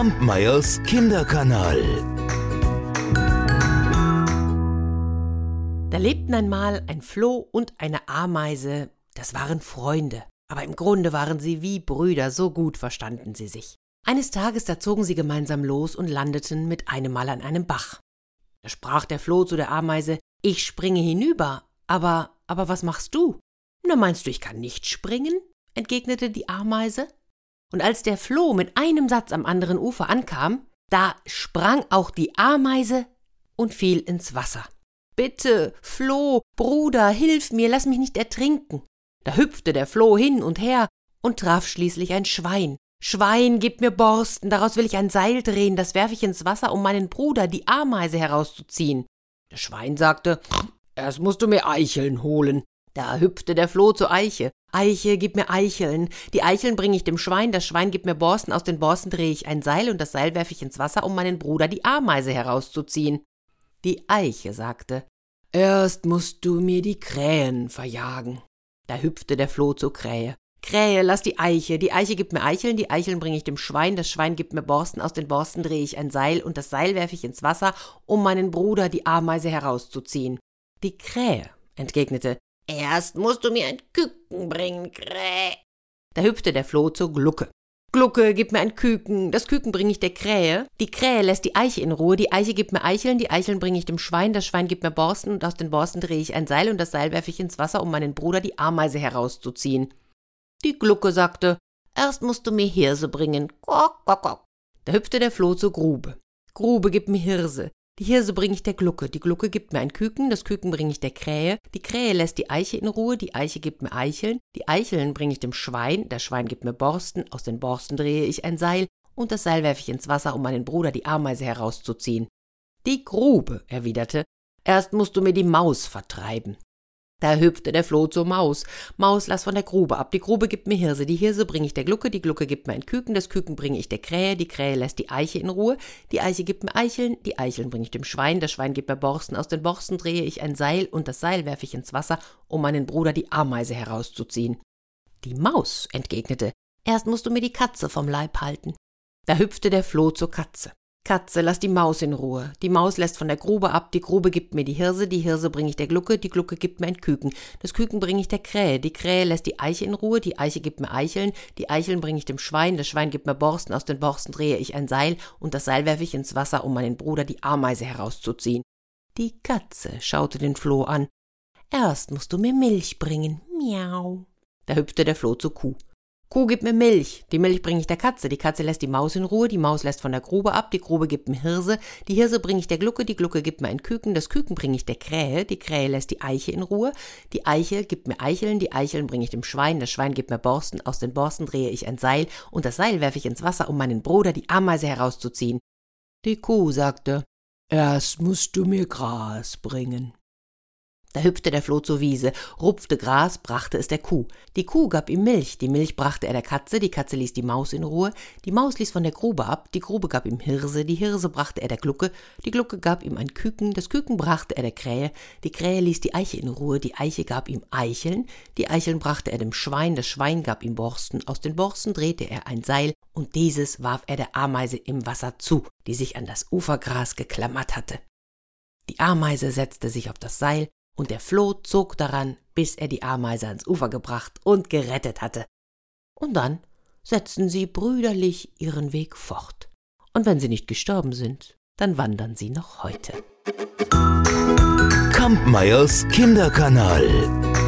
Kampmeyers Kinderkanal. Da lebten einmal ein Floh und eine Ameise, das waren Freunde, aber im Grunde waren sie wie Brüder, so gut verstanden sie sich. Eines Tages da zogen sie gemeinsam los und landeten mit einem Mal an einem Bach. Da sprach der Floh zu der Ameise, ich springe hinüber, aber, aber was machst du? Na meinst du, ich kann nicht springen? entgegnete die Ameise. Und als der Floh mit einem Satz am anderen Ufer ankam, da sprang auch die Ameise und fiel ins Wasser. Bitte, Floh, Bruder, hilf mir, lass mich nicht ertrinken. Da hüpfte der Floh hin und her und traf schließlich ein Schwein. Schwein, gib mir Borsten, daraus will ich ein Seil drehen, das werf ich ins Wasser, um meinen Bruder, die Ameise, herauszuziehen. Das Schwein sagte, erst musst du mir Eicheln holen. Da hüpfte der Floh zur Eiche. Eiche, gib mir Eicheln. Die Eicheln bringe ich dem Schwein, das Schwein gibt mir Borsten, aus den Borsten drehe ich ein Seil und das Seil werfe ich ins Wasser, um meinen Bruder die Ameise herauszuziehen. Die Eiche sagte, Erst musst du mir die Krähen verjagen. Da hüpfte der Floh zur Krähe. Krähe, lass die Eiche. Die Eiche gibt mir Eicheln, die Eicheln bringe ich dem Schwein, das Schwein gibt mir Borsten, aus den Borsten drehe ich ein Seil und das Seil werfe ich ins Wasser, um meinen Bruder die Ameise herauszuziehen. Die Krähe entgegnete, Erst musst du mir ein Küken bringen, Krähe. Da hüpfte der Floh zur Glucke. Glucke, gib mir ein Küken, das Küken bringe ich der Krähe, die Krähe lässt die Eiche in Ruhe, die Eiche gibt mir Eicheln, die Eicheln bringe ich dem Schwein, das Schwein gibt mir Borsten und aus den Borsten drehe ich ein Seil und das Seil werfe ich ins Wasser, um meinen Bruder die Ameise herauszuziehen. Die Glucke sagte, erst musst du mir Hirse bringen, kok, kok, kok. Da hüpfte der Floh zur Grube. Grube, gib mir Hirse, die Hirse bringe ich der Glucke, die Glucke gibt mir ein Küken, das Küken bringe ich der Krähe, die Krähe lässt die Eiche in Ruhe, die Eiche gibt mir Eicheln, die Eicheln bringe ich dem Schwein, das Schwein gibt mir Borsten, aus den Borsten drehe ich ein Seil, und das Seil werfe ich ins Wasser, um meinen Bruder die Ameise herauszuziehen. Die Grube, erwiderte, erst musst du mir die Maus vertreiben. Da hüpfte der Floh zur Maus. Maus, lass von der Grube ab. Die Grube gibt mir Hirse. Die Hirse bringe ich der Glucke. Die Glucke gibt mir ein Küken. Das Küken bringe ich der Krähe. Die Krähe lässt die Eiche in Ruhe. Die Eiche gibt mir Eicheln. Die Eicheln bringe ich dem Schwein. Das Schwein gibt mir Borsten. Aus den Borsten drehe ich ein Seil und das Seil werfe ich ins Wasser, um meinen Bruder die Ameise herauszuziehen. Die Maus entgegnete. Erst musst du mir die Katze vom Leib halten. Da hüpfte der Floh zur Katze. Katze, lass die Maus in Ruhe. Die Maus lässt von der Grube ab, die Grube gibt mir die Hirse, die Hirse bringe ich der Glucke, die Glucke gibt mir ein Küken, das Küken bringe ich der Krähe, die Krähe lässt die Eiche in Ruhe, die Eiche gibt mir Eicheln, die Eicheln bringe ich dem Schwein, das Schwein gibt mir Borsten, aus den Borsten drehe ich ein Seil und das Seil werfe ich ins Wasser, um meinen Bruder die Ameise herauszuziehen. Die Katze schaute den Floh an. Erst musst du mir Milch bringen. Miau. Da hüpfte der Floh zur Kuh. Kuh, gib mir Milch. Die Milch bringe ich der Katze. Die Katze lässt die Maus in Ruhe. Die Maus lässt von der Grube ab. Die Grube gibt mir Hirse. Die Hirse bringe ich der Glucke. Die Glucke gibt mir ein Küken. Das Küken bringe ich der Krähe. Die Krähe lässt die Eiche in Ruhe. Die Eiche gibt mir Eicheln. Die Eicheln bringe ich dem Schwein. Das Schwein gibt mir Borsten. Aus den Borsten drehe ich ein Seil. Und das Seil werfe ich ins Wasser, um meinen Bruder, die Ameise, herauszuziehen. Die Kuh sagte, Erst musst du mir Gras bringen. Da hüpfte der Floh zur Wiese, rupfte Gras, brachte es der Kuh. Die Kuh gab ihm Milch, die Milch brachte er der Katze, die Katze ließ die Maus in Ruhe, die Maus ließ von der Grube ab, die Grube gab ihm Hirse, die Hirse brachte er der Glucke, die Glucke gab ihm ein Küken, das Küken brachte er der Krähe, die Krähe ließ die Eiche in Ruhe, die Eiche gab ihm Eicheln, die Eicheln brachte er dem Schwein, das Schwein gab ihm Borsten, aus den Borsten drehte er ein Seil, und dieses warf er der Ameise im Wasser zu, die sich an das Ufergras geklammert hatte. Die Ameise setzte sich auf das Seil, und der Floh zog daran, bis er die Ameise ans Ufer gebracht und gerettet hatte. Und dann setzten sie brüderlich ihren Weg fort. Und wenn sie nicht gestorben sind, dann wandern sie noch heute. Kampmeyers Kinderkanal.